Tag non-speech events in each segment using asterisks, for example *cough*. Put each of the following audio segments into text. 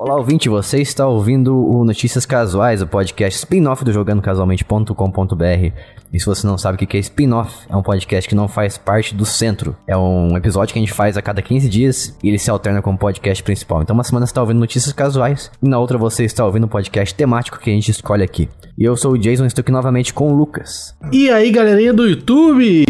Olá, ouvinte, você está ouvindo o Notícias Casuais, o podcast spin-off do jogandocasualmente.com.br. E se você não sabe o que é spin-off, é um podcast que não faz parte do centro. É um episódio que a gente faz a cada 15 dias e ele se alterna com o podcast principal. Então, uma semana você está ouvindo Notícias Casuais e na outra você está ouvindo o podcast temático que a gente escolhe aqui. E eu sou o Jason, estou aqui novamente com o Lucas. E aí, galerinha do YouTube?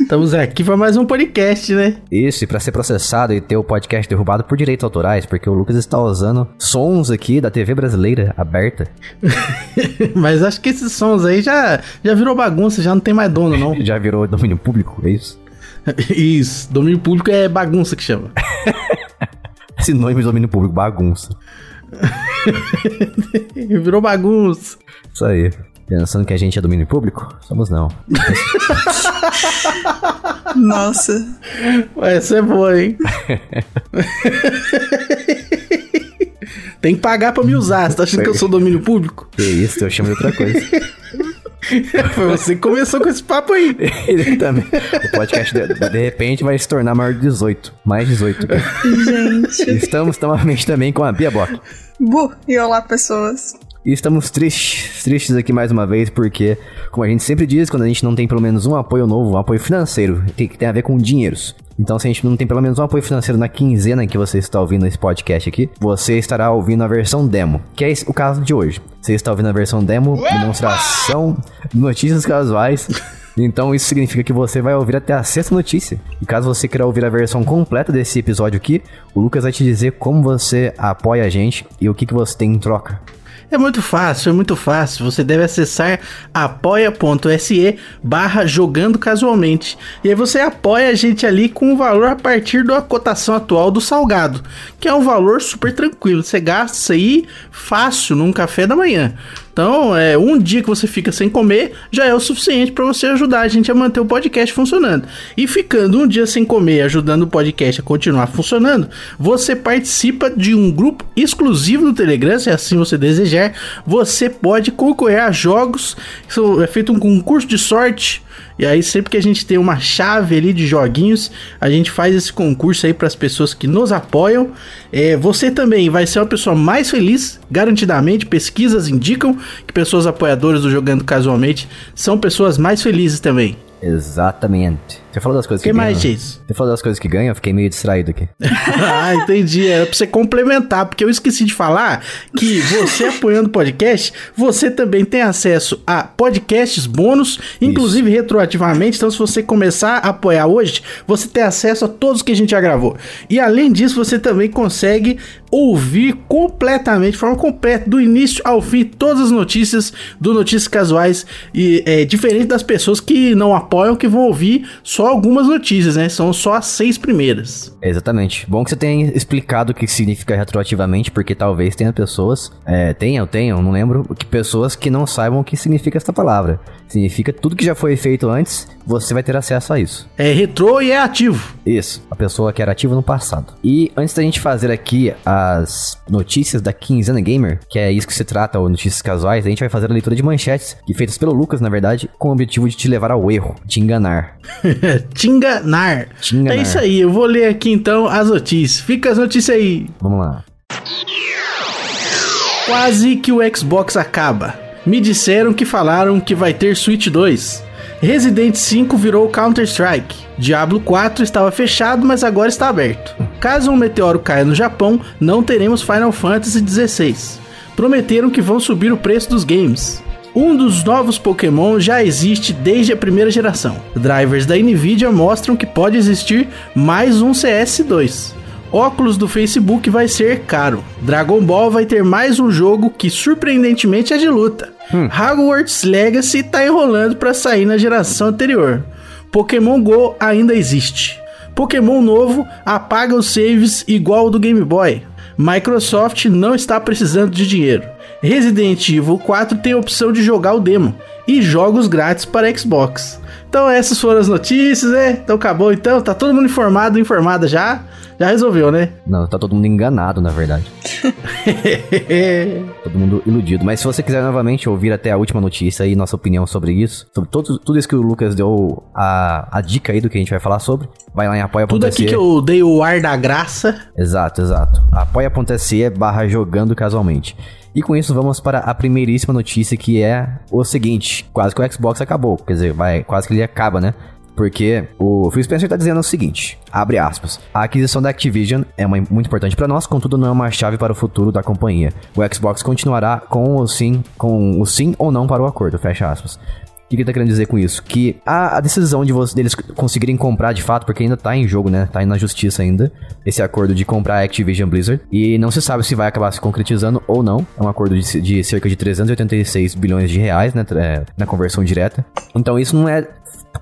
Estamos aqui para mais um podcast, né? Isso, e para ser processado e ter o podcast derrubado por direitos autorais, porque o Lucas está usando sons aqui da TV brasileira aberta. *laughs* Mas acho que esses sons aí já, já virou bagunça, já não tem mais dono, não. *laughs* já virou domínio público, é isso? isso, domínio público é bagunça que chama. *laughs* Sinônimo de domínio público, bagunça. virou bagunça. Isso aí. Pensando que a gente é domínio público? Somos não. *laughs* Nossa. Essa é boa, hein? *laughs* Tem que pagar pra me usar. Você tá achando que eu sou domínio público? Que isso, eu chamo de outra coisa. *laughs* Foi você que começou com esse papo aí. Ele também. O podcast, de, de, repente, vai se tornar maior de 18. Mais 18. Gente. Estamos novamente também com a Bia Bock. Bu, e olá, pessoas. E estamos tristes, tristes aqui mais uma vez, porque, como a gente sempre diz, quando a gente não tem pelo menos um apoio novo, um apoio financeiro, tem que tem a ver com dinheiros. Então, se a gente não tem pelo menos um apoio financeiro na quinzena que você está ouvindo esse podcast aqui, você estará ouvindo a versão demo, que é o caso de hoje. Você está ouvindo a versão demo, demonstração, notícias casuais. Então isso significa que você vai ouvir até a sexta notícia. E caso você queira ouvir a versão completa desse episódio aqui, o Lucas vai te dizer como você apoia a gente e o que, que você tem em troca. É muito fácil, é muito fácil. Você deve acessar apoia.se barra jogando casualmente. E aí você apoia a gente ali com o valor a partir da cotação atual do salgado, que é um valor super tranquilo. Você gasta isso aí fácil num café da manhã. Então, é, um dia que você fica sem comer já é o suficiente para você ajudar a gente a manter o podcast funcionando. E ficando um dia sem comer, ajudando o podcast a continuar funcionando, você participa de um grupo exclusivo do Telegram, se assim você desejar. Você pode concorrer a jogos, é feito um concurso de sorte e aí, sempre que a gente tem uma chave ali de joguinhos, a gente faz esse concurso aí para as pessoas que nos apoiam. É, você também vai ser uma pessoa mais feliz, garantidamente. Pesquisas indicam que pessoas apoiadoras do Jogando Casualmente são pessoas mais felizes também. Exatamente. Você falou das coisas que, que ganham. mais, Jason? Você falou das coisas que ganham, eu fiquei meio distraído aqui. *laughs* ah, entendi. Era pra você complementar, porque eu esqueci de falar que você *laughs* apoiando o podcast, você também tem acesso a podcasts bônus, inclusive Isso. retroativamente. Então, se você começar a apoiar hoje, você tem acesso a todos que a gente já gravou. E além disso, você também consegue ouvir completamente, de forma completa, do início ao fim, todas as notícias do Notícias Casuais. E é diferente das pessoas que não apoiam, que vão ouvir só só algumas notícias, né? São só as seis primeiras. Exatamente. Bom que você tenha explicado o que significa retroativamente, porque talvez tenha pessoas, é, tenham, tenham, não lembro, que pessoas que não saibam o que significa essa palavra. Significa tudo que já foi feito antes, você vai ter acesso a isso. É retrô e é ativo. Isso, a pessoa que era ativa no passado. E antes da gente fazer aqui as notícias da Quinzena Gamer, que é isso que se trata, ou notícias casuais, a gente vai fazer a leitura de manchetes, que feitas pelo Lucas, na verdade, com o objetivo de te levar ao erro, te enganar. *laughs* te enganar. Te enganar. É isso aí, eu vou ler aqui então as notícias. Fica as notícias aí. Vamos lá. Quase que o Xbox acaba. Me disseram que falaram que vai ter Switch 2. Resident 5 virou Counter-Strike. Diablo 4 estava fechado, mas agora está aberto. Caso um meteoro caia no Japão, não teremos Final Fantasy XVI. Prometeram que vão subir o preço dos games. Um dos novos Pokémon já existe desde a primeira geração. Drivers da Nvidia mostram que pode existir mais um CS2. Óculos do Facebook vai ser caro. Dragon Ball vai ter mais um jogo que surpreendentemente é de luta. Hum. Hogwarts Legacy tá enrolando para sair na geração anterior. Pokémon Go ainda existe. Pokémon novo apaga os saves igual o do Game Boy. Microsoft não está precisando de dinheiro. Resident Evil 4 tem a opção de jogar o demo e jogos grátis para Xbox. Então essas foram as notícias, né? Então acabou, então. Tá todo mundo informado, informada já. Já resolveu, né? Não, tá todo mundo enganado, na verdade. *laughs* todo mundo iludido. Mas se você quiser novamente ouvir até a última notícia e nossa opinião sobre isso, sobre todo, tudo isso que o Lucas deu a, a dica aí do que a gente vai falar sobre, vai lá em apoia.se. Tudo aqui que eu dei o ar da graça. Exato, exato. apoia.se barra jogando casualmente. E com isso vamos para a primeiríssima notícia que é o seguinte, quase que o Xbox acabou, quer dizer, vai, quase que ele acaba, né? Porque o Phil Spencer está dizendo o seguinte, abre aspas, a aquisição da Activision é uma, muito importante para nós, contudo não é uma chave para o futuro da companhia. O Xbox continuará com o sim, com o sim ou não para o acordo, fecha aspas. O que ele tá querendo dizer com isso? Que a, a decisão de você, deles conseguirem comprar de fato, porque ainda tá em jogo, né? Tá na justiça ainda, esse acordo de comprar a Activision Blizzard. E não se sabe se vai acabar se concretizando ou não. É um acordo de, de cerca de 386 bilhões de reais, né? É, na conversão direta. Então isso não é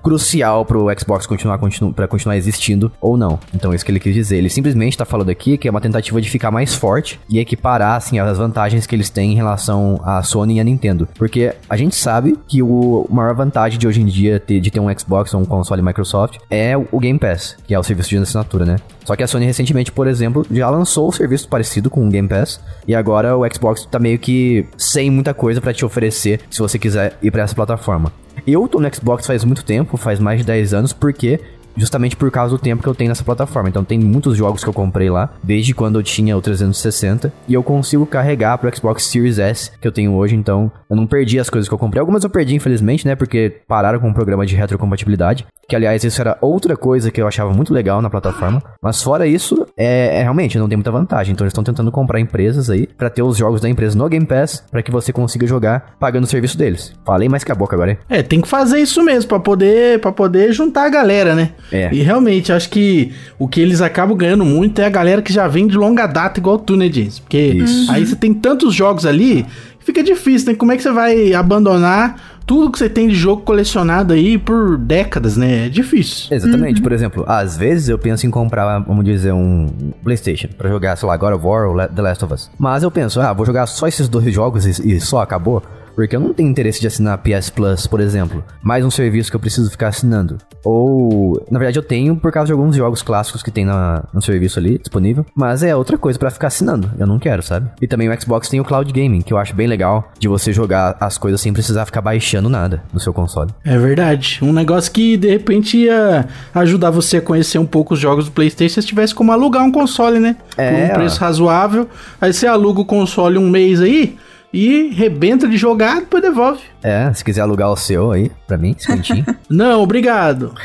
crucial pro Xbox continuar continu para continuar existindo ou não. Então é isso que ele quis dizer. Ele simplesmente tá falando aqui que é uma tentativa de ficar mais forte e equiparar assim as vantagens que eles têm em relação à Sony e à Nintendo. Porque a gente sabe que o maior vantagem de hoje em dia ter, de ter um Xbox ou um console Microsoft é o Game Pass, que é o serviço de assinatura, né? Só que a Sony recentemente, por exemplo, já lançou um serviço parecido com o Game Pass e agora o Xbox tá meio que sem muita coisa para te oferecer se você quiser ir para essa plataforma. Eu tô no Xbox faz muito tempo, faz mais de 10 anos, porque justamente por causa do tempo que eu tenho nessa plataforma. Então tem muitos jogos que eu comprei lá, desde quando eu tinha o 360, e eu consigo carregar pro Xbox Series S que eu tenho hoje, então eu não perdi as coisas que eu comprei. Algumas eu perdi, infelizmente, né, porque pararam com o programa de retrocompatibilidade, que aliás isso era outra coisa que eu achava muito legal na plataforma, mas fora isso, é, é realmente não tem muita vantagem. Então eles estão tentando comprar empresas aí para ter os jogos da empresa no Game Pass, para que você consiga jogar pagando o serviço deles. Falei mais que a boca agora, hein? É, tem que fazer isso mesmo para poder para poder juntar a galera, né? É. E realmente, acho que o que eles acabam ganhando muito é a galera que já vem de longa data, igual tu, né, James? Porque Isso. aí você tem tantos jogos ali, fica difícil, né? Como é que você vai abandonar tudo que você tem de jogo colecionado aí por décadas, né? É difícil. Exatamente. Uhum. Por exemplo, às vezes eu penso em comprar, vamos dizer, um PlayStation para jogar, sei lá, God of War ou The Last of Us. Mas eu penso, ah, vou jogar só esses dois jogos e, e só acabou. Porque eu não tenho interesse de assinar PS Plus, por exemplo. Mais um serviço que eu preciso ficar assinando. Ou, na verdade, eu tenho por causa de alguns jogos clássicos que tem na, no serviço ali disponível. Mas é outra coisa para ficar assinando. Eu não quero, sabe? E também o Xbox tem o Cloud Gaming, que eu acho bem legal de você jogar as coisas sem precisar ficar baixando nada no seu console. É verdade. Um negócio que de repente ia ajudar você a conhecer um pouco os jogos do PlayStation se tivesse como alugar um console, né? É. Por um preço razoável. Aí você aluga o console um mês aí e rebenta de jogar, depois devolve. É, se quiser alugar o seu aí, pra mim, cinquentinho. *laughs* Não, obrigado. *laughs*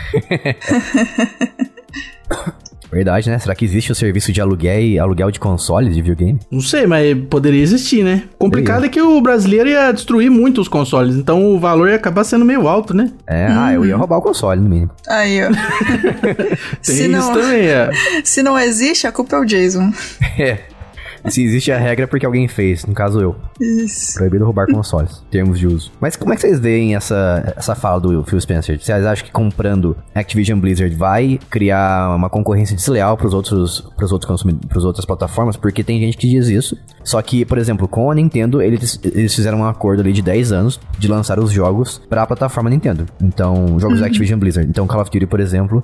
Verdade, né? Será que existe o serviço de aluguel e aluguel de consoles de videogame? Não sei, mas poderia existir, né? Complicado é que o brasileiro ia destruir muito os consoles, então o valor ia acabar sendo meio alto, né? É, uhum. ah, eu ia uhum. roubar o console no mínimo. Aí, ó. *laughs* Tem se isso não, também, é. Se não existe, a culpa é o Jason. é. Se existe a regra é porque alguém fez, no caso eu. Isso. Proibido roubar consoles, *laughs* termos de uso. Mas como é que vocês veem essa, essa fala do Phil Spencer? Vocês acham que comprando Activision Blizzard vai criar uma concorrência desleal para os outros pros outros consumidores, pros outras plataformas? Porque tem gente que diz isso. Só que, por exemplo, com a Nintendo, eles, eles fizeram um acordo ali de 10 anos de lançar os jogos para a plataforma Nintendo. Então, jogos uhum. da Activision Blizzard. Então, Call of Duty, por exemplo,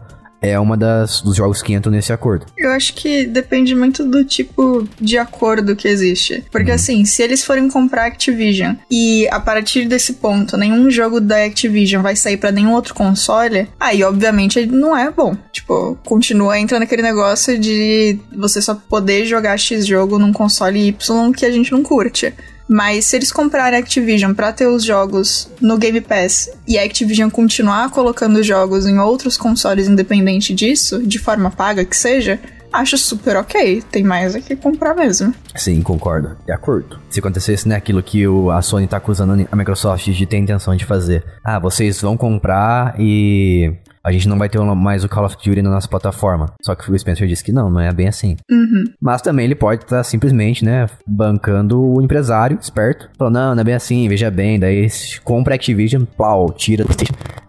é uma das dos jogos que entram nesse acordo. Eu acho que depende muito do tipo de acordo que existe. Porque uhum. assim, se eles forem comprar Activision e a partir desse ponto nenhum jogo da Activision vai sair para nenhum outro console, aí obviamente não é bom. Tipo, continua entrando aquele negócio de você só poder jogar X jogo num console Y que a gente não curte. Mas se eles comprarem a Activision para ter os jogos no Game Pass e a Activision continuar colocando jogos em outros consoles independente disso, de forma paga que seja, acho super ok. Tem mais é que comprar mesmo. Sim, concordo. De acordo. Se acontecesse, né, aquilo que o, a Sony tá acusando a Microsoft de ter intenção de fazer. Ah, vocês vão comprar e a gente não vai ter mais o Call of Duty na nossa plataforma. Só que o Spencer disse que não, não é bem assim. Uhum. Mas também ele pode estar tá simplesmente, né, bancando o empresário esperto. Falou, não, não é bem assim, veja bem. Daí compra Activision, pau, tira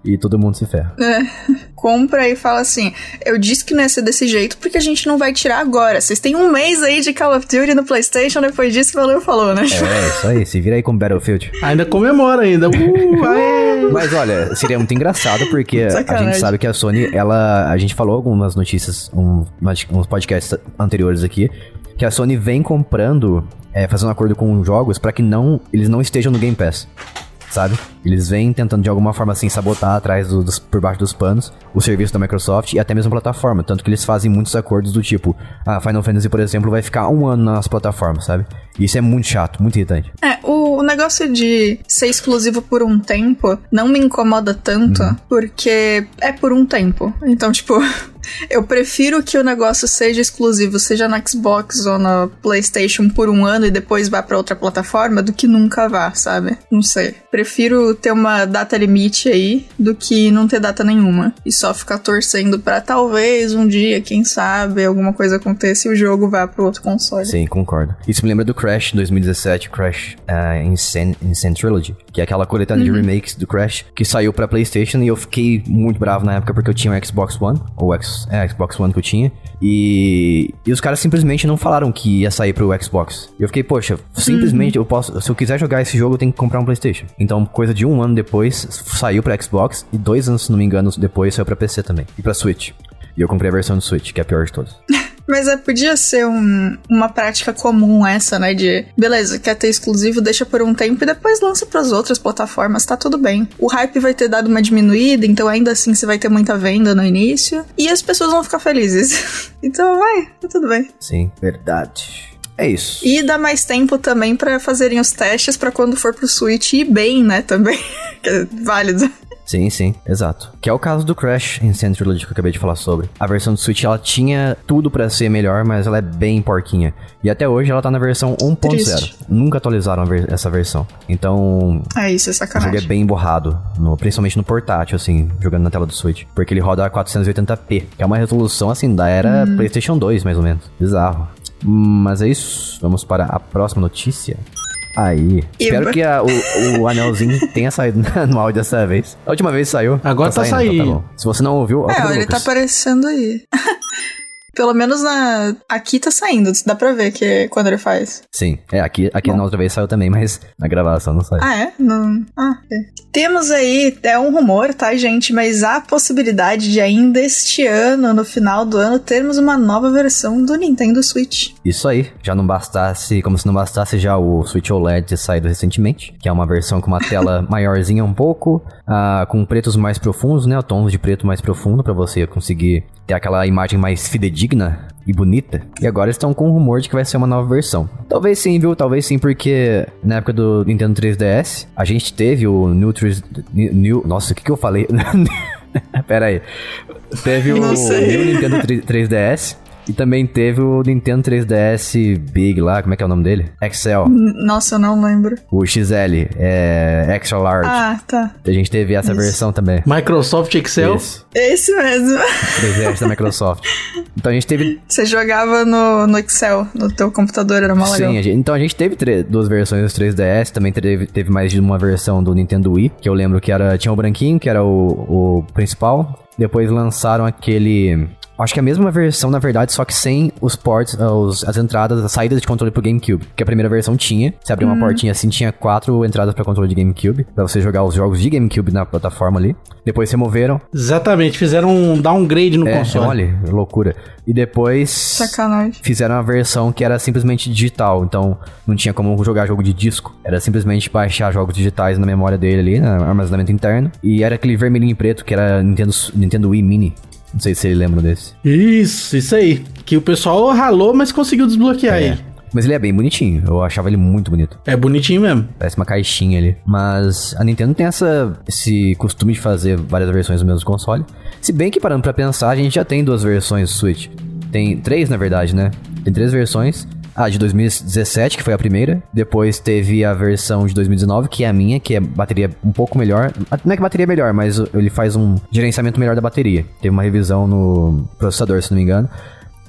e todo mundo se ferra. É. *laughs* Compra e fala assim: eu disse que não ia ser desse jeito porque a gente não vai tirar agora. Vocês têm um mês aí de Call of Duty no PlayStation, depois disso que o Valeu falou, né? É, isso aí, se vira aí com Battlefield. Ainda comemora ainda. Uh! Mas olha, seria muito engraçado porque a Sacanagem. gente sabe que a Sony, ela. A gente falou algumas notícias, um, uns podcasts anteriores aqui, que a Sony vem comprando, é, fazendo acordo com jogos pra que não eles não estejam no Game Pass. Sabe? Eles vêm tentando de alguma forma assim sabotar atrás do- dos, por baixo dos panos o serviço da Microsoft e até mesmo a plataforma. Tanto que eles fazem muitos acordos do tipo, ah, Final Fantasy, por exemplo, vai ficar um ano nas plataformas, sabe? Isso é muito chato, muito irritante. É, o, o negócio de ser exclusivo por um tempo não me incomoda tanto, porque é por um tempo. Então, tipo, *laughs* eu prefiro que o negócio seja exclusivo, seja no Xbox ou no PlayStation por um ano e depois vá pra outra plataforma, do que nunca vá, sabe? Não sei. Prefiro ter uma data limite aí do que não ter data nenhuma e só ficar torcendo pra talvez um dia, quem sabe, alguma coisa aconteça e o jogo vá pro outro console. Sim, concordo. Isso me lembra do Crash 2017, Crash uh, Insane, Insane Trilogy, que é aquela coletânea de remakes do Crash que saiu pra PlayStation e eu fiquei muito bravo na época porque eu tinha um Xbox One, ou X, é, Xbox One que eu tinha, e, e os caras simplesmente não falaram que ia sair pro Xbox. E eu fiquei, poxa, simplesmente eu posso, se eu quiser jogar esse jogo eu tenho que comprar um PlayStation. Então, coisa de um ano depois, saiu pra Xbox e dois anos, se não me engano, depois saiu pra PC também e pra Switch. E eu comprei a versão do Switch, que é a pior de todas. *laughs* Mas é, podia ser um- uma prática comum essa, né? De beleza, quer ter exclusivo, deixa por um tempo e depois lança pras outras plataformas, tá tudo bem. O hype vai ter dado uma diminuída, então ainda assim você vai ter muita venda no início e as pessoas vão ficar felizes. *laughs* então vai, tá tudo bem. Sim, verdade. É isso. E dá mais tempo também pra fazerem os testes pra quando for pro Switch ir bem, né? Também. *laughs* que é válido. Sim, sim, exato. Que é o caso do Crash Insane Trilogy que eu acabei de falar sobre. A versão do Switch, ela tinha tudo pra ser melhor, mas ela é bem porquinha. E até hoje ela tá na versão 1.0. Triste. Nunca atualizaram ver- essa versão. Então, É isso, é o jogo é sacanagem. bem borrado, no- principalmente no portátil, assim, jogando na tela do Switch. Porque ele roda a 480p, que é uma resolução, assim, da era PlayStation 2, mais ou menos. Bizarro. Hum, Mas é isso. Vamos para a próxima notícia. Aí. Espero que a- o, o anelzinho *laughs* tenha saído no áudio dessa vez. A última vez saiu. Agora tá então saindo. bom. Se você não ouviu, É, do ele tá aparecendo aí. *laughs* Pelo menos na. Aqui tá saindo, dá pra ver que é quando ele faz. Sim, é, aqui, aqui na outra vez saiu também, mas na gravação não saiu. Ah, é? Não. Ah, é. Temos aí, é um rumor, tá, gente? Mas há a possibilidade de ainda este ano, no final do ano, termos uma nova versão do Nintendo Switch. Isso aí, já não bastasse, como se não bastasse já o Switch OLED saído recentemente, que é uma versão com uma tela *laughs* maiorzinha um pouco, ah, com pretos mais profundos, né, tons de preto mais profundo pra você conseguir ter aquela imagem mais fidedigna e bonita. E agora estão com o rumor de que vai ser uma nova versão. Talvez sim, viu? Talvez sim, porque na época do Nintendo 3DS, a gente teve o New 3... New, nossa, o que que eu falei? *laughs* Pera aí. Teve o. New Nintendo 3- 3DS e também teve o Nintendo 3DS Big lá, como é que é o nome dele? Excel. Nossa, eu não lembro. O XL, é Extra Large. Ah, tá. A gente teve essa Isso. versão também. Microsoft Excel. Isso. Esse mesmo. 3DS da Microsoft. *laughs* Então a gente teve. Você jogava no, no Excel, no teu computador, era legal. Sim, a gente- então a gente teve duas versões dos 3DS, também teve, teve mais de uma versão do Nintendo Wii, que eu lembro que era tinha o branquinho, que era o, o principal. Depois lançaram aquele. Acho que é a mesma versão, na verdade, só que sem os ports, ah, os, as entradas, as saídas de controle pro GameCube. Que a primeira versão tinha. Você abriu uma portinha assim, tinha quatro entradas pra controle de GameCube. Pra você jogar os jogos de GameCube na plataforma ali. Depois removeram. Exatamente, fizeram um downgrade no É, console. olha, loucura. E depois Sacanagem. fizeram uma versão que era simplesmente digital, então não tinha como jogar jogo de disco. Era simplesmente baixar jogos digitais na memória dele ali, no armazenamento interno. E era aquele vermelhinho e preto que era Nintendo, Nintendo Wii Mini. Não sei se ele lembra desse. Isso, isso aí. Que o pessoal ralou, mas conseguiu desbloquear É. ele. Mas ele é bem bonitinho, eu achava ele muito bonito. É bonitinho mesmo. Parece uma caixinha ali. Mas a Nintendo tem essa, esse costume de fazer várias versões do mesmo console. Se bem que parando pra pensar, a gente já tem duas versões do Switch. Tem três, na verdade, né? Tem três versões. A de 2017, que foi a primeira. Depois teve a versão de 2019, que é a minha, que é bateria um pouco melhor. Não é que bateria é melhor, mas ele faz um gerenciamento melhor da bateria. Teve uma revisão no processador, se não me engano.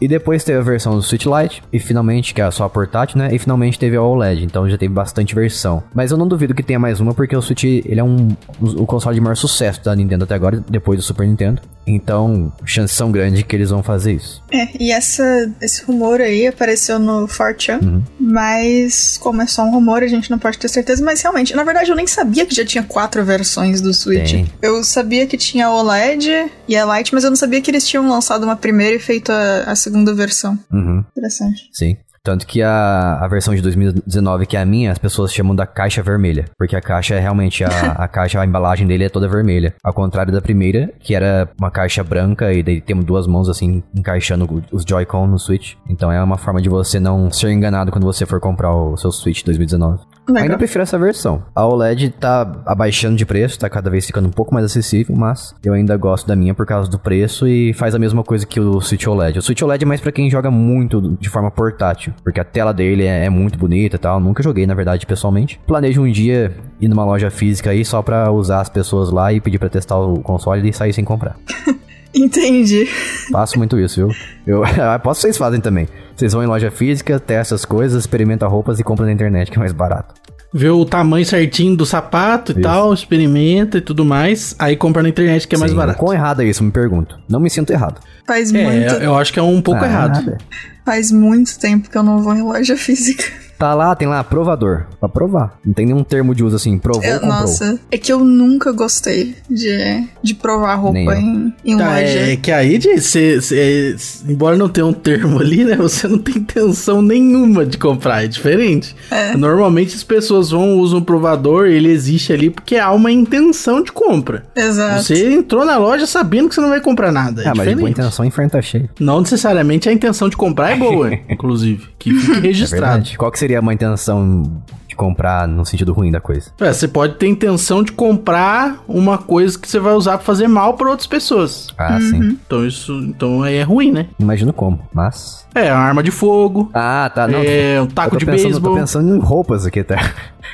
E depois teve a versão do Switch Lite, e finalmente, que é só a portátil, né? E finalmente teve a OLED, então já teve bastante versão. Mas eu não duvido que tenha mais uma, porque o Switch, ele é um o console de maior sucesso da Nintendo até agora, depois do Super Nintendo. Então, chances são grandes que eles vão fazer isso. É, e essa, esse rumor aí apareceu no 4chan, Uhum. mas como é só um rumor, a gente não pode ter certeza, mas realmente, na verdade eu nem sabia que já tinha quatro versões do Switch. Tem. Eu sabia que tinha a OLED e a Lite, mas eu não sabia que eles tinham lançado uma primeira e feito a, a segunda versão. Uhum. Interessante. Sim. Tanto que a, a versão de 2019, que é a minha, as pessoas chamam da caixa vermelha. Porque a caixa é realmente, a, *laughs* a caixa, a embalagem dele é toda vermelha. Ao contrário da primeira, que era uma caixa branca e daí temos duas mãos assim, encaixando os Joy-Con no Switch. Então é uma forma de você não ser enganado quando você for comprar o seu Switch 2019. Legal. Ainda prefiro essa versão. A OLED tá abaixando de preço, tá cada vez ficando um pouco mais acessível, mas eu ainda gosto da minha por causa do preço e faz a mesma coisa que o Switch OLED. O Switch OLED é mais pra quem joga muito de forma portátil, porque a tela dele é, é muito bonita e tal. Nunca joguei, na verdade, pessoalmente. Planejo um dia ir numa loja física aí só pra usar as pessoas lá e pedir pra testar o console e sair sem comprar. *laughs* Entendi. Faço muito isso, viu? Eu *laughs* posso vocês fazem também. Vocês vão em loja física, testam as coisas, experimentam roupas e compram na internet, que é mais barato. Vê o tamanho certinho do sapato e Isso. tal, experimenta e tudo mais. Aí compra na internet que é mais Sim, barato. Quão errado é isso? Me pergunto. Não me sinto errado. Faz muito, É, eu acho que é um pouco Ah, errado. nada. faz muito tempo que eu não vou em loja física. Tá lá, tem lá, provador. Pra provar. Não tem nenhum termo de uso assim, provou, Eu- comprou. nossa, é que eu nunca gostei de, de provar roupa em, em Tá, loja. é que aí, de, cê, cê- embora não tenha um termo ali, né? *laughs* Você não tem intenção nenhuma de comprar, é diferente. Normalmente as pessoas vão, usam o provador, ele existe ali porque há uma intenção de compra. Exato. Você entrou na loja sabendo que você não vai comprar nada. É Ah, mas diferente. intenção, inferno tá cheio. Não necessariamente a intenção de comprar é boa, *laughs* inclusive. Que fique É registrado. verdade. Qual que seria uma intenção de comprar no sentido ruim da coisa? É, você pode ter intenção de comprar uma coisa que você vai usar pra fazer mal pra outras pessoas. Ah, sim. Então isso, então aí é ruim, né? Imagino como, mas... É, uma arma de fogo, Ah, tá. Não, é um taco de pensando, eu tô beisebol. pensando em roupas aqui, tá? *laughs*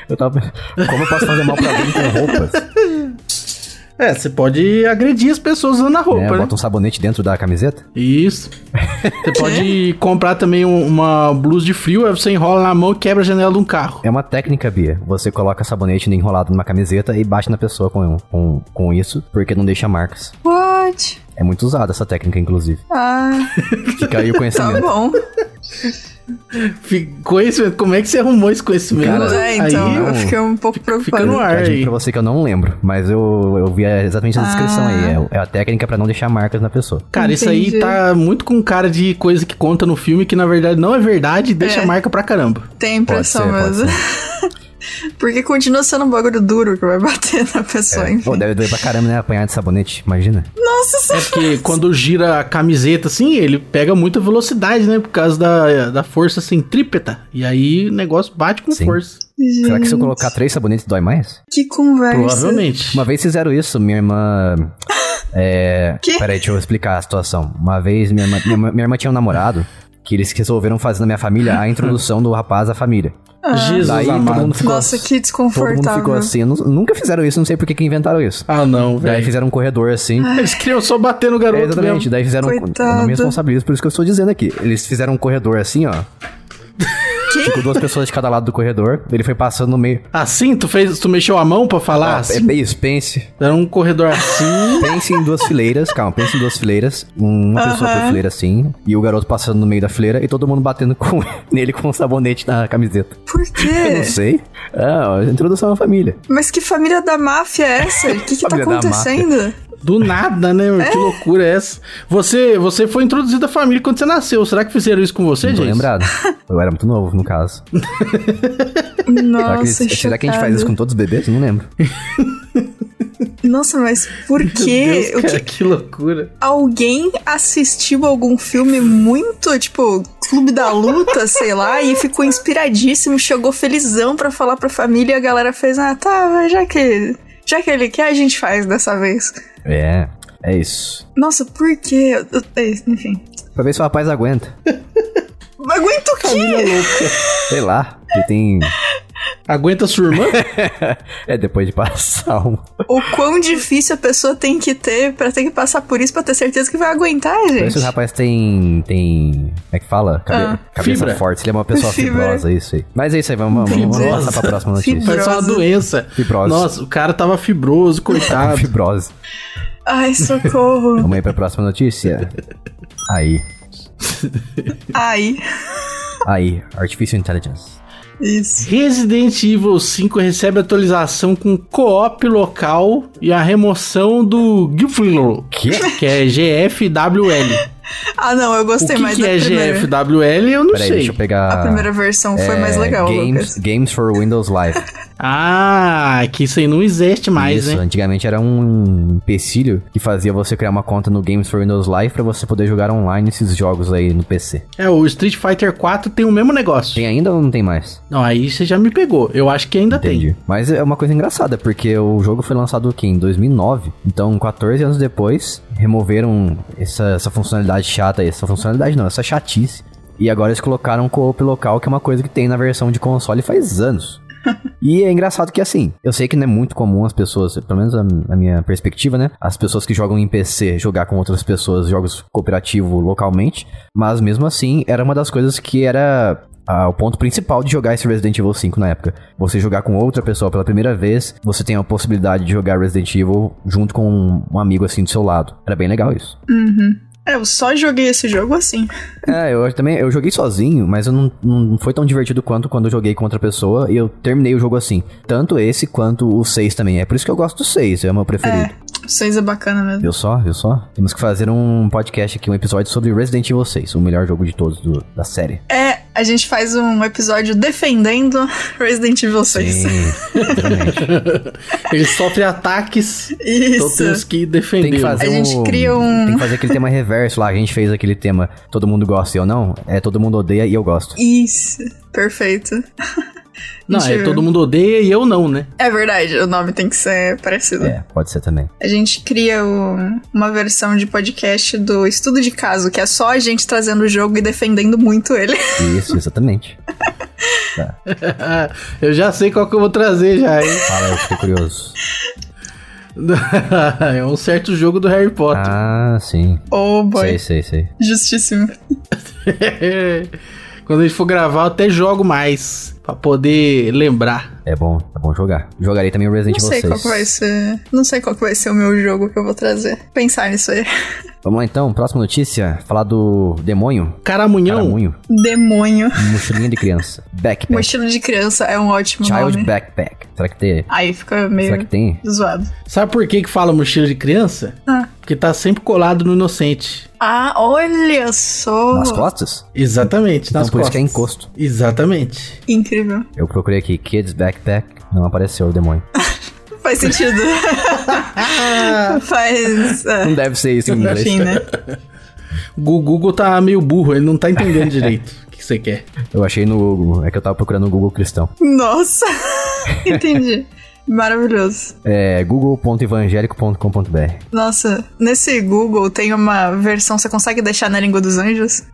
Eu tava... Como eu posso fazer mal pra alguém com roupas? *laughs* É, você pode agredir as pessoas usando a roupa, né? né? Bota um sabonete dentro da camiseta? Isso. *laughs* Você pode comprar também um- uma blusa de frio, aí você enrola na mão e quebra a janela de um carro. É uma técnica, Bia. Você coloca sabonete enrolado numa camiseta e bate na pessoa com, com, com isso, porque não deixa marcas. What? É muito usada essa técnica, inclusive. Ah, *laughs* Fica aí o *laughs* tá conhecimento. bom. Conhecimento, como é que você arrumou esse conhecimento? Cara, é, então, aí, eu fiquei um pouco preocupada. fica no ar Eu pra você que eu não lembro, mas eu, eu vi exatamente a descrição Ah. aí. É, é a técnica pra não deixar marcas na pessoa. Cara, isso aí Entendi. tá muito com cara de coisa que conta no filme que na verdade não é verdade e deixa É. marca pra caramba. Tem impressão Pode ser, pode mesmo. *laughs* Porque continua sendo um bagulho duro que vai *laughs* bater na pessoa, enfim. Pô, deve doer pra caramba, né? Apanhar de sabonete, imagina. Nossa É porque quando gira a camiseta assim, ele pega muita velocidade, né? Por causa da, da força centrípeta. E aí o negócio bate com Sim. força. Será que se eu Gente, colocar três sabonetes dói mais? Que conversa. Provavelmente. Uma vez fizeram isso, minha irmã. *laughs* É. Que? Peraí, deixa eu explicar a situação. Uma vez minha irmã, minha, minha irmã tinha um namorado que eles resolveram fazer na minha família a introdução do rapaz à família. Jesus Daí todo amado. mundo ficou. Nossa, que Todo mundo desconfortável. ficou assim. Nunca fizeram isso, não sei por que inventaram isso. Ah, não, Daí velho. fizeram um corredor assim. Eles queriam só bater no garoto É, exatamente, mesmo. daí fizeram. um- Eu Coitado. não me responsabilizo por isso que eu estou dizendo aqui. Eles fizeram um corredor assim, ó. Ficou duas pessoas de cada lado do corredor. Ele foi passando no meio. Assim, tu fez, tu mexeu a mão pra falar? É assim? bem isso, pense. Era um corredor assim. *laughs* Pense em duas fileiras, calma, pense em duas fileiras. Uma pessoa por fileira assim. E o garoto passando no meio da fileira e todo mundo batendo com *laughs* nele com um sabonete na camiseta. Por Eu quê? não sei. Ah, introdução à família. Mas que família da máfia é essa? O que, que tá acontecendo? Do nada, né? meu? Que loucura é essa? Você, você foi introduzido à família quando você nasceu. Será que fizeram isso com você, gente? lembrado. Eu era muito novo, no caso. *laughs* Será que, Nossa, eles- será que a gente faz isso com todos os bebês? Não lembro. Nossa, mas por Meu quê? Deus, O cara, que- que loucura. Alguém assistiu algum filme muito, tipo, Clube da Luta, sei lá, e ficou inspiradíssimo, chegou felizão pra falar pra família e a galera fez, ah, tá, mas já que, já que ele quer, a gente faz dessa vez. É, é isso. Nossa, por quê? Eu- eu- é, Enfim. Pra ver se o rapaz aguenta. *laughs* Aguenta o quê? Sei lá. Ele tem Aguenta sua irmã? *laughs* é, depois de passar um. O quão difícil a pessoa tem que ter pra ter que passar por isso pra ter certeza que vai aguentar, Parece gente. que o rapaz tem. tem. Como é que fala? Cabe- Ah. Cabeça Fibra. forte. Ele é uma pessoa Fibra. fibrosa, isso aí. Mas é isso aí, vamos, vamos, vamos Fibrosa. passar pra próxima notícia. Fibra. Parece uma doença. Fibrose. Nossa, o cara tava fibroso, coitado. *laughs* Fibrose. Ai, socorro. Vamos aí pra próxima notícia. Aí. Ai. Aí. Artificial Intelligence. Isso. Resident Evil 5 recebe atualização com co-op local e a remoção do Giflor, Que? que é GFWL. Ah, não, eu O gostei que, mais que da é primeira. GFWL eu não Peraí, sei. deixa eu pegar. A primeira versão foi é, mais legal, Games, Lucas. Games for Windows Live. Ah, que isso aí não existe mais, Isso, né? antigamente era um empecilho que fazia você criar uma conta no Games for Windows Live pra você poder jogar online esses jogos aí no PC. É, o Street Fighter 4 tem o mesmo negócio. Tem ainda ou não tem mais? Não, aí você já me pegou. Eu acho que ainda Entendi. Mas é uma coisa engraçada, porque o jogo foi lançado aqui em 2009. Então, 14 anos depois, removeram essa, essa funcionalidade chata, essa funcionalidade não, essa chatice. E agora eles colocaram co-op local, que é uma coisa que tem na versão de console faz anos. *laughs* E é engraçado que assim, eu sei que não é muito comum as pessoas, pelo menos a, a minha perspectiva, né? As pessoas que jogam em PC jogar com outras pessoas jogos cooperativo localmente, mas mesmo assim era uma das coisas que era ah, o ponto principal de jogar esse Resident Evil 5 na época. Você jogar com outra pessoa pela primeira vez, você tem a possibilidade de jogar Resident Evil junto com um, amigo assim do seu lado. Era bem legal isso. É, eu só joguei esse jogo assim. É, eu também, eu joguei sozinho, mas eu não, não foi tão divertido quanto quando eu joguei com outra pessoa e eu terminei o jogo assim. Tanto esse quanto o 6 também. É por isso que eu gosto do 6, é o meu preferido. O 6 é bacana mesmo. Viu só, viu só? Temos que fazer um podcast aqui, um episódio sobre Resident Evil 6, o melhor jogo de todos do- da série. É, a gente faz um episódio defendendo *laughs* Resident Evil 6. Sim, exatamente. *laughs* Ele sofre ataques, então Isso. temos que Tem defender. que fazer A gente um, cria um- Tem que fazer aquele tema reverso lá. A gente fez aquele tema todo mundo gosta e eu não. É todo mundo odeia e eu gosto. Isso. Perfeito. *laughs* Não, é todo mundo odeia e eu não, né? É verdade, o nome tem que ser parecido. É, pode ser também. A gente cria o- uma versão de podcast do estudo de caso, que é só a gente trazendo o jogo e defendendo muito ele. *laughs* Isso, exatamente. *laughs* eu já sei qual que eu vou trazer já, hein? Fala, eu fiquei curioso. *laughs* é um certo jogo do Harry Potter. Ah, sim. Oh boy, Sei, sei, sei. justíssimo. Quando a gente for gravar, eu até jogo mais. Pra poder lembrar. É bom, é bom jogar. Jogarei também o Resident Não Evil sei 6. qual que vai ser. Não sei qual que vai ser o meu jogo que eu vou trazer. Pensar nisso aí. Vamos lá então, próxima notícia. Falar do demônio. Caramunhão. Caramunho. Demônio. Mochilinha de criança. *laughs* Backpack. Mochila de criança é um ótimo Child nome. Backpack. Será que tem? Aí fica Será meio que tem? zoado. Sabe por que que fala mochila de criança? Ah. Porque tá sempre colado no inocente. Ah, olha só. Nas costas? Exatamente, Então nas por isso costas. que é encosto. Exatamente. Incrível. Eu procurei aqui Kids Backpack. Não apareceu o demônio. *laughs* Faz sentido. *laughs* Faz. É. Não deve ser isso em inglês. Enfim, né? *laughs* O Google tá meio burro, ele não tá entendendo direito o que você quer. Eu achei no Google. É que eu tava procurando no Google Cristão. Nossa. *laughs* Entendi. Maravilhoso. É google.evangélico.com.br. Nossa, nesse Google tem uma versão, você consegue deixar na língua dos anjos?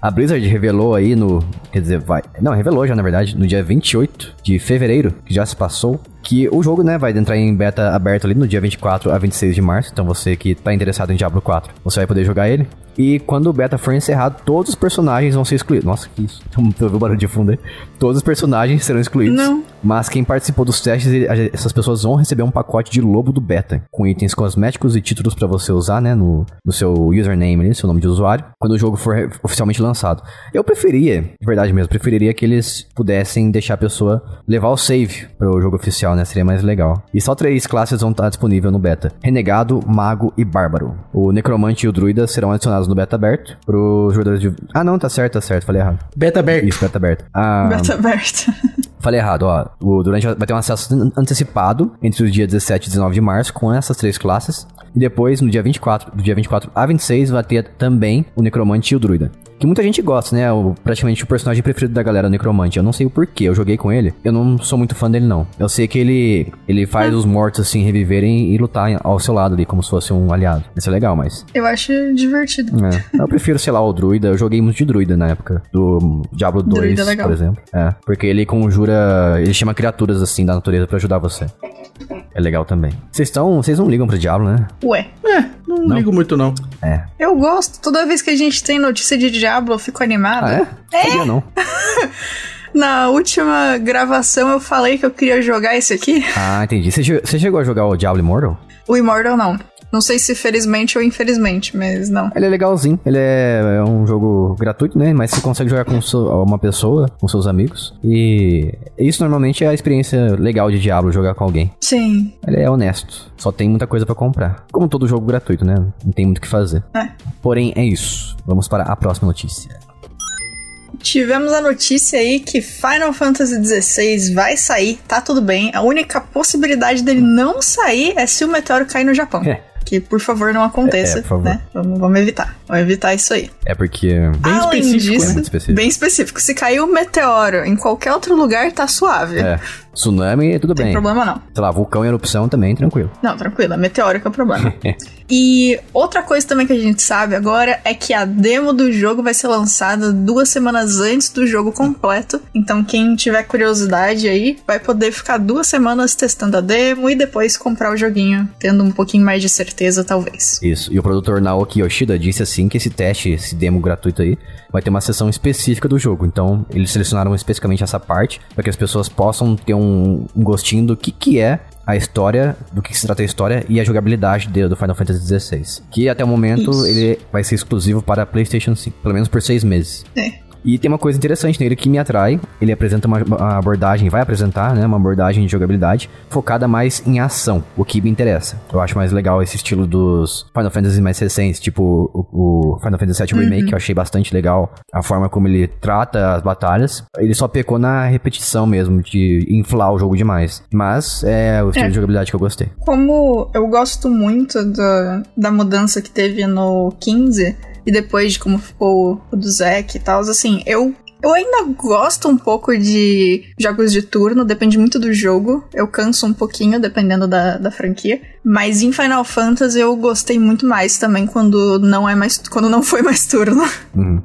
A Blizzard revelou aí no. Quer dizer, vai. Não, revelou já, na verdade, no dia 28 de fevereiro, que já se passou, que o jogo, né, vai entrar em beta aberto ali no dia 24 a 26 de março. Então você que tá interessado em Diablo 4, você vai poder jogar ele. E quando o beta for encerrado, todos os personagens vão ser excluídos. Nossa, que isso. Eu vi o barulho de fundo aí. Todos os personagens serão excluídos. Não. Mas quem participou dos testes, essas pessoas vão receber um pacote de lobo do beta, com itens cosméticos e títulos pra você usar, né, no, no seu username, ali, seu nome de usuário, quando o jogo for oficialmente lançado. Eu preferia, de verdade mesmo, preferiria que eles pudessem deixar a pessoa levar o save pro jogo oficial, né, seria mais legal. E só três classes vão estar disponíveis no beta: Renegado, Mago e Bárbaro. O Necromante e o Druida serão adicionados no beta aberto pros jogadores de. Ah, não, tá certo, tá certo, falei errado. Beta aberto. Isso, beta aberto. Ah, Beta aberta. *laughs* Falei errado, ó. O Durante vai ter um acesso an- antecipado entre os dias 17 e 19 de março com essas três classes. E depois, no dia 24, do dia 24 a 26, vai ter também o Necromante e o Druida. Que muita gente gosta, né? O, praticamente o personagem preferido da galera, o Necromante. Eu não sei o porquê, eu joguei com ele. Eu não sou muito fã dele, não. Eu sei que ele, ele faz os mortos, assim, reviverem e lutar ao seu lado ali, como se fosse um aliado. Isso é legal, mas... Eu acho divertido. É. Eu prefiro, sei lá, o druida. Eu joguei muito de druida na época. Do Diablo 2, Druida é por exemplo. É. Porque ele conjura criatura. Ele chama criaturas assim da natureza pra ajudar você. É legal também. Vocês estão. Vocês não ligam pro Diablo, né? Ué, É, não, Não? ligo muito não. É. eu gosto. Toda vez que a gente tem notícia de Diablo, eu fico animada. Ah, é? Sabia não. *laughs* Na última gravação eu falei que eu queria jogar esse aqui. Ah, entendi. Você chegou a jogar o Diablo Immortal? O Immortal não. Não sei se felizmente ou infelizmente, mas não. Ele é legalzinho. Ele é, é um jogo gratuito, né? Mas você consegue jogar com so- uma pessoa, com seus amigos. E isso normalmente é a experiência legal de Diablo, jogar com alguém. Sim. Ele é honesto. Só tem muita coisa pra comprar. Como todo jogo gratuito, né? Não tem muito o que fazer. É. Porém, é isso. Vamos para a próxima notícia. Tivemos a notícia aí que Final Fantasy XVI vai sair, tá tudo bem. A única possibilidade dele não sair é se o meteoro cair no Japão. É. Que por favor não aconteça, É, né? Vamos, vamos evitar. Vamos evitar isso aí. É porque. Bem Além específico, disso, né? Muito específico. bem específico. Se cair um meteoro em qualquer outro lugar, tá suave. É. Tsunami, tudo Não tem bem. problema não. Sei lá, vulcão em erupção também, tranquilo. Não, tranquilo, é meteoro que é o problema. *laughs* e outra coisa também que a gente sabe agora é que a demo do jogo vai ser lançada duas semanas antes do jogo completo. Então quem tiver curiosidade aí vai poder ficar duas semanas testando a demo e depois comprar o joguinho, tendo um pouquinho mais de certeza, talvez. Isso. E o produtor Naoki Yoshida disse assim que esse teste, esse demo gratuito aí, vai ter uma sessão específica do jogo. Então, eles selecionaram especificamente essa parte para que as pessoas possam ter um, um gostinho do que, que é a história, do que se trata a história e a jogabilidade de- do Final Fantasy XVI. Que até o momento Isso. ele vai ser exclusivo para PlayStation 5, pelo menos por seis meses. É. E tem uma coisa interessante nele que me atrai. Ele apresenta uma, abordagem, vai apresentar, né? Uma abordagem de jogabilidade focada mais em ação, o que me interessa. Eu acho mais legal esse estilo dos Final Fantasy mais recentes, tipo o, o Final Fantasy VII Remake, que eu achei bastante legal. A forma como ele trata as batalhas. Ele só pecou na repetição mesmo, de inflar o jogo demais. Mas é o estilo É. de jogabilidade que eu gostei. Como eu gosto muito da, da mudança que teve no 15 e depois de como ficou o do Zack e tal, assim, eu. Eu ainda gosto um pouco de jogos de turno, depende muito do jogo. Eu canso um pouquinho, dependendo da, da franquia. Mas em Final Fantasy eu gostei muito mais também quando não é mais. quando não foi mais turno. Uhum.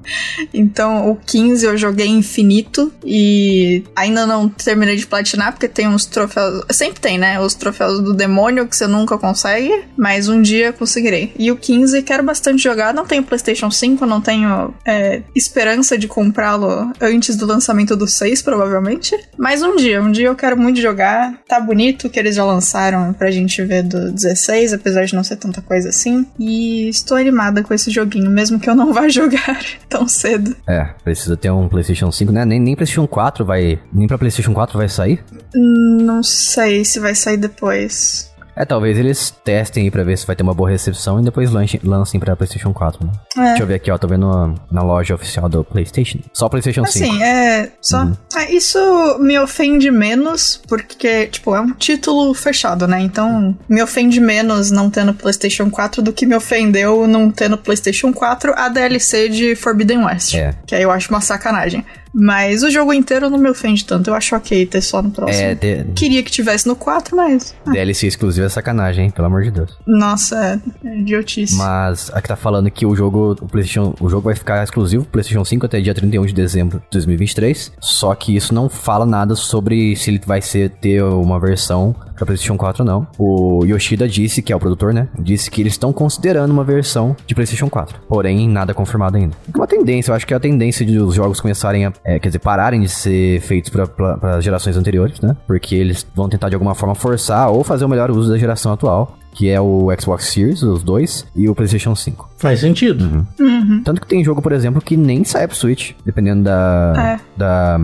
Então, o 15 eu joguei infinito e ainda não terminei de platinar porque tem uns troféus. Sempre tem, né? Os troféus do demônio que você nunca consegue, mas um dia conseguirei. E o 15 quero bastante jogar. Não tenho PlayStation 5, não tenho é, esperança de comprá-lo antes do lançamento do 6, provavelmente. Mas um dia, um dia eu quero muito jogar. Tá bonito que eles já lançaram pra gente ver do 16, apesar de não ser tanta coisa assim. E estou animada com esse joguinho, mesmo que eu não *laughs* vá jogar tão cedo. É, precisa ter um PlayStation 5, né? Nem, nem PlayStation 4 vai. Nem pra PlayStation 4 vai sair. Não sei se vai sair depois. É, talvez eles testem aí pra ver se vai ter uma boa recepção e depois lancem, lancem pra PlayStation 4, né? É. Deixa eu ver aqui, ó. Tô vendo na, loja oficial do PlayStation. Só PlayStation 5. Assim, é. Só. Uhum. Ah, isso me ofende menos, porque, tipo, é um título fechado, né? Então, me ofende menos não tendo PlayStation 4 do que me ofendeu não tendo PlayStation 4 a DLC de Forbidden West. É. Que aí eu acho uma sacanagem. Mas o jogo inteiro não me ofende tanto. Eu acho ok ter só no próximo. É, de- Queria que tivesse no 4, mas. ah, DLC exclusiva é sacanagem, hein? Pelo amor de Deus. nossa, é, é idiotice. Mas aqui tá falando que o jogo, o PlayStation, o jogo vai ficar exclusivo pro PlayStation 5 até dia 31 de dezembro de 2023. Só que isso não fala nada sobre se ele vai ser ter uma versão pra PlayStation 4 ou não. O Yoshida disse, que é o produtor, né? Disse que eles estão considerando uma versão de PlayStation 4. Porém, nada confirmado ainda. É uma tendência, eu acho que é a tendência de os jogos começarem a, é, quer dizer, pararem de ser feitos para gerações anteriores, né? Porque eles vão tentar de alguma forma forçar ou fazer o melhor uso da geração atual. Que é o Xbox Series, os dois, e o PlayStation 5. Faz sentido. Uhum. Tanto que tem jogo, por exemplo, que nem sai pro Switch, dependendo da, da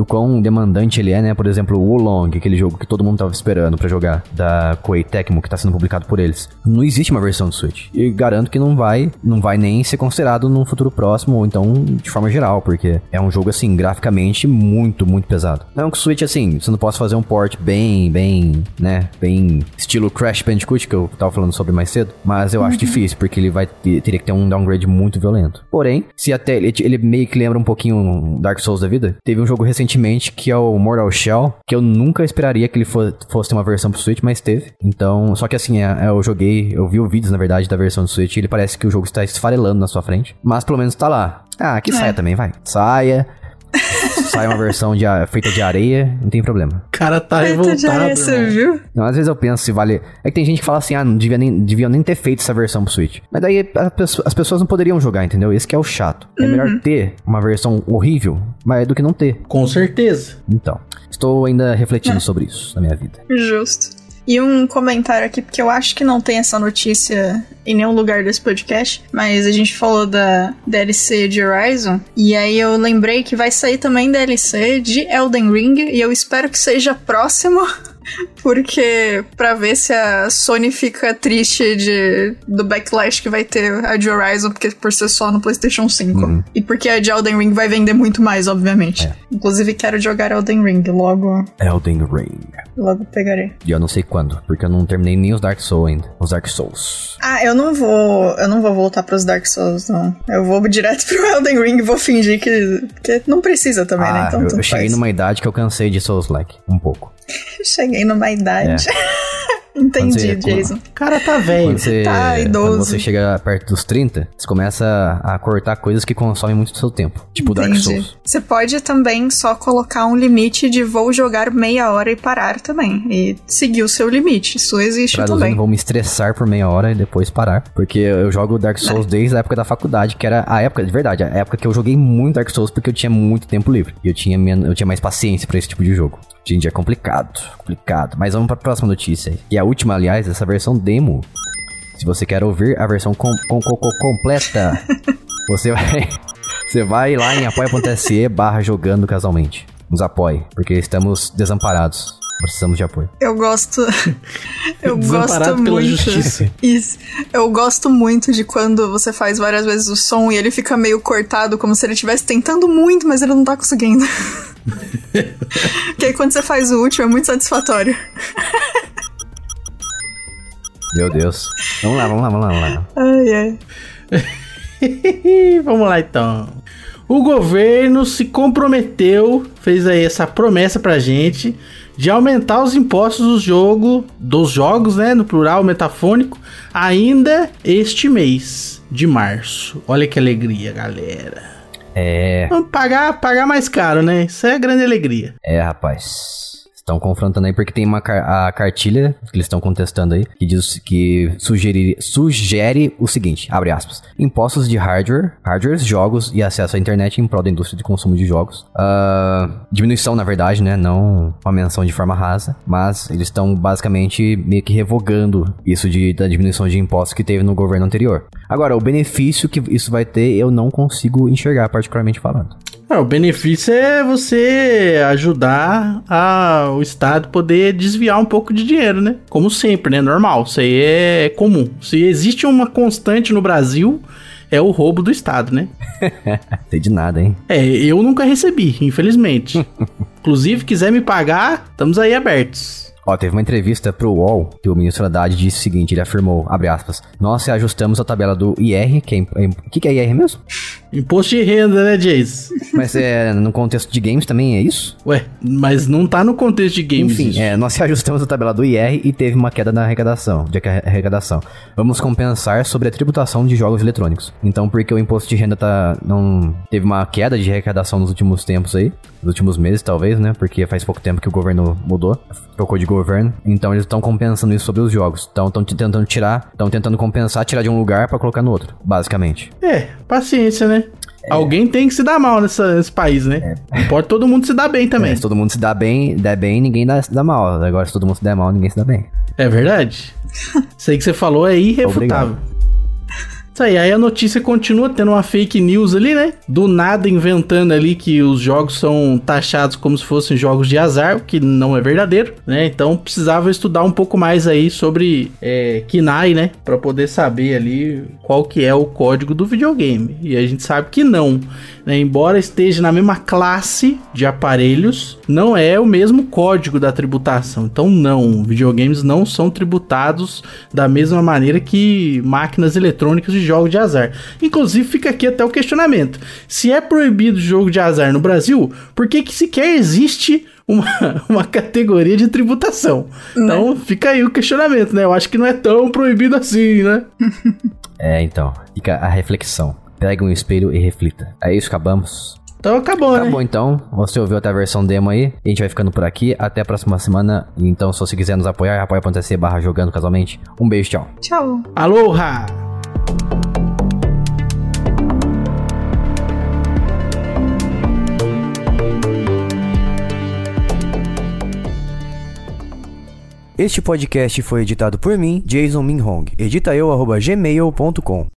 do quão demandante ele é, né? Por exemplo, o Wolong, aquele jogo que todo mundo tava esperando pra jogar, da Koei Tecmo, que tá sendo publicado por eles. Não existe uma versão do Switch. E garanto que não vai, não vai nem ser considerado num futuro próximo, ou então de forma geral, porque é um jogo, assim, graficamente muito, muito pesado. Não que o Switch, assim, você não possa fazer um port bem, bem, né? Bem estilo Crash Bandicoot, que eu tava falando sobre mais cedo, mas eu acho difícil, porque ele vai ter, teria que ter um downgrade muito violento. Porém, se até ele, ele meio que lembra um pouquinho Dark Souls da vida, teve um jogo recentemente que é o Mortal Shell, que eu nunca esperaria que ele fo- fosse ter uma versão pro Switch, mas teve. Então, só que assim, é- é, eu joguei, eu vi o vídeos, na verdade, da versão do Switch, e ele parece que o jogo está esfarelando na sua frente, mas pelo menos tá lá. Ah, que saia também, vai. Saia. *laughs* sai uma versão de, feita de areia, não tem problema. O cara tá Eita, revoltado, já você irmão. viu? Não, às vezes eu penso se vale. É que tem gente que fala assim, ah, não devia nem, deviam nem ter feito essa versão pro Switch. Mas daí as pessoas não poderiam jogar, entendeu? Esse que é o chato. É melhor ter uma versão horrível, mas do que não ter. Com certeza. Então, estou ainda refletindo sobre isso na minha vida. Justo. E um comentário aqui, porque eu acho que não tem essa notícia em nenhum lugar desse podcast, mas a gente falou da DLC de Horizon, e aí eu lembrei que vai sair também DLC de Elden Ring, e eu espero que seja próximo. Porque pra ver se a Sony fica triste de, do backlash que vai ter a de Horizon, porque por ser só no PlayStation 5. E porque a de Elden Ring vai vender muito mais, obviamente. Inclusive, quero jogar Elden Ring, logo, Elden Ring. logo pegarei. E eu não sei quando, porque eu não terminei nem os Dark Souls ainda. Os Dark Souls. Ah, eu não vou. Eu não vou voltar pros Dark Souls, não. Eu vou direto *laughs* pro Elden Ring e vou fingir que. Porque não precisa também, né? ah, Então eu, eu cheguei numa idade que eu cansei de Souls-like. Um pouco. *laughs* Cheguei numa idade. *laughs* Entendi, É. Você- Jason. O cara tá velho. Quando você, Tá idoso. quando você chega perto dos 30, você começa a cortar coisas que consomem muito do seu tempo. Tipo Dark Entendi. Souls. Você pode também só colocar um limite de vou jogar meia hora e parar também. E seguir o seu limite. Isso existe Traduzindo, também. vou me estressar por meia hora e depois parar. Porque eu jogo Dark Souls desde a época da faculdade, que era a época, de verdade, a época que eu joguei muito Dark Souls porque eu tinha muito tempo livre. E eu tinha, eu tinha mais paciência pra esse tipo de jogo. Hoje em dia é complicado, complicado. Mas vamos pra próxima notícia aí. E a última, aliás, essa versão demo. Se você quer ouvir a versão com, com- com- com- completa, *laughs* você vai, você vai lá em apoia.se barra jogando casualmente. Nos apoie, porque estamos desamparados. Precisamos de apoio. Eu gosto. *laughs* Eu Desamparado gosto pela muito. justiça. *laughs* Isso. Eu gosto muito de quando você faz várias vezes o som e ele fica meio cortado, como se ele estivesse tentando muito, mas ele não tá conseguindo. *laughs* que aí quando você faz o último é muito satisfatório. Meu Deus. Vamos lá, vamos lá, vamos lá. Vamos lá. Ai, ai. *laughs* Vamos lá então. O governo se comprometeu, fez aí essa promessa pra gente de aumentar os impostos do jogo, dos jogos, né, no plural metafônico, ainda este mês de março. Olha que alegria, galera. É, Vamos pagar, pagar mais caro, né? Isso é grande alegria. é, rapaz. Estão confrontando aí porque tem uma a cartilha que eles estão contestando aí que diz que sugere, sugere o seguinte, abre aspas, impostos de hardware, hardwares, jogos e acesso à internet em prol da indústria de consumo de jogos. Ah, diminuição, na verdade, né? Não uma menção de forma rasa, mas eles estão basicamente meio que revogando isso de, da diminuição de impostos que teve no governo anterior. Agora, o benefício que isso vai ter, eu não consigo enxergar, particularmente falando. Ah, o benefício é você ajudar a, o Estado poder desviar um pouco de dinheiro, né? Como sempre, né? Normal. Isso aí é comum. Se existe uma constante no Brasil, é o roubo do Estado, né? *laughs* Sei de nada, hein? É, eu nunca recebi, infelizmente. *laughs* Inclusive, quiser me pagar, estamos aí abertos. Ó, teve uma entrevista pro UOL que o ministro Haddad disse o seguinte, ele afirmou, abre aspas, nós ajustamos a tabela do IR, que é... imp- é O que, que é IR mesmo? Imposto de renda, né, Jace? *laughs* Mas é no contexto de games também é isso? Ué, mas não tá no contexto de games. Enfim, isso. é, nós *laughs* ajustamos a tabela do IR e teve uma queda na arrecadação, de arre- arrecadação. Vamos compensar sobre a tributação de jogos eletrônicos. Então, porque o imposto de renda tá não teve uma queda de arrecadação nos últimos tempos aí, nos últimos meses talvez, né? Porque faz pouco tempo que o governo mudou, trocou de governo. Então eles estão compensando isso sobre os jogos. Então estão tentando tirar, estão tentando compensar, tirar de um lugar pra colocar no outro, basicamente. É, paciência, né? Alguém tem que se dar mal nessa- nesse país, né? Não pode todo mundo se dar bem também. É, se todo mundo se dá bem, der bem, ninguém dá, se dá mal. Agora se todo mundo se der mal, ninguém se dá bem. É verdade? *laughs* Isso aí que você falou é irrefutável. Obrigado. Isso aí, aí a notícia continua tendo uma fake news ali, né? Do nada inventando ali que os jogos são taxados como se fossem jogos de azar, o que não é verdadeiro, né? Então precisava estudar um pouco mais aí sobre é, KNAI, né? Pra poder saber ali qual que é o código do videogame. E a gente sabe que não, né? Embora esteja na mesma classe de aparelhos, não é o mesmo código da tributação. Então não, videogames não são tributados da mesma maneira que máquinas eletrônicas de jogos de azar. Inclusive fica aqui até o questionamento: se é proibido jogo de azar no Brasil, por que que sequer existe uma, *laughs* uma categoria de tributação? Então fica aí o questionamento, né? Eu acho que não é tão proibido assim, né? *laughs* É, então, fica a reflexão. Pegue um espelho e reflita. É isso, acabamos. Então acabou, né? Acabou então. Você ouviu até a versão demo aí. A gente vai ficando por aqui. Até a próxima semana. Então, se você quiser nos apoiar, apoia.se barra jogando casualmente. Um beijo, tchau. Tchau. Aloha! Este podcast foi editado por mim, Jason Minhong. Edita eu, arroba gmail.com.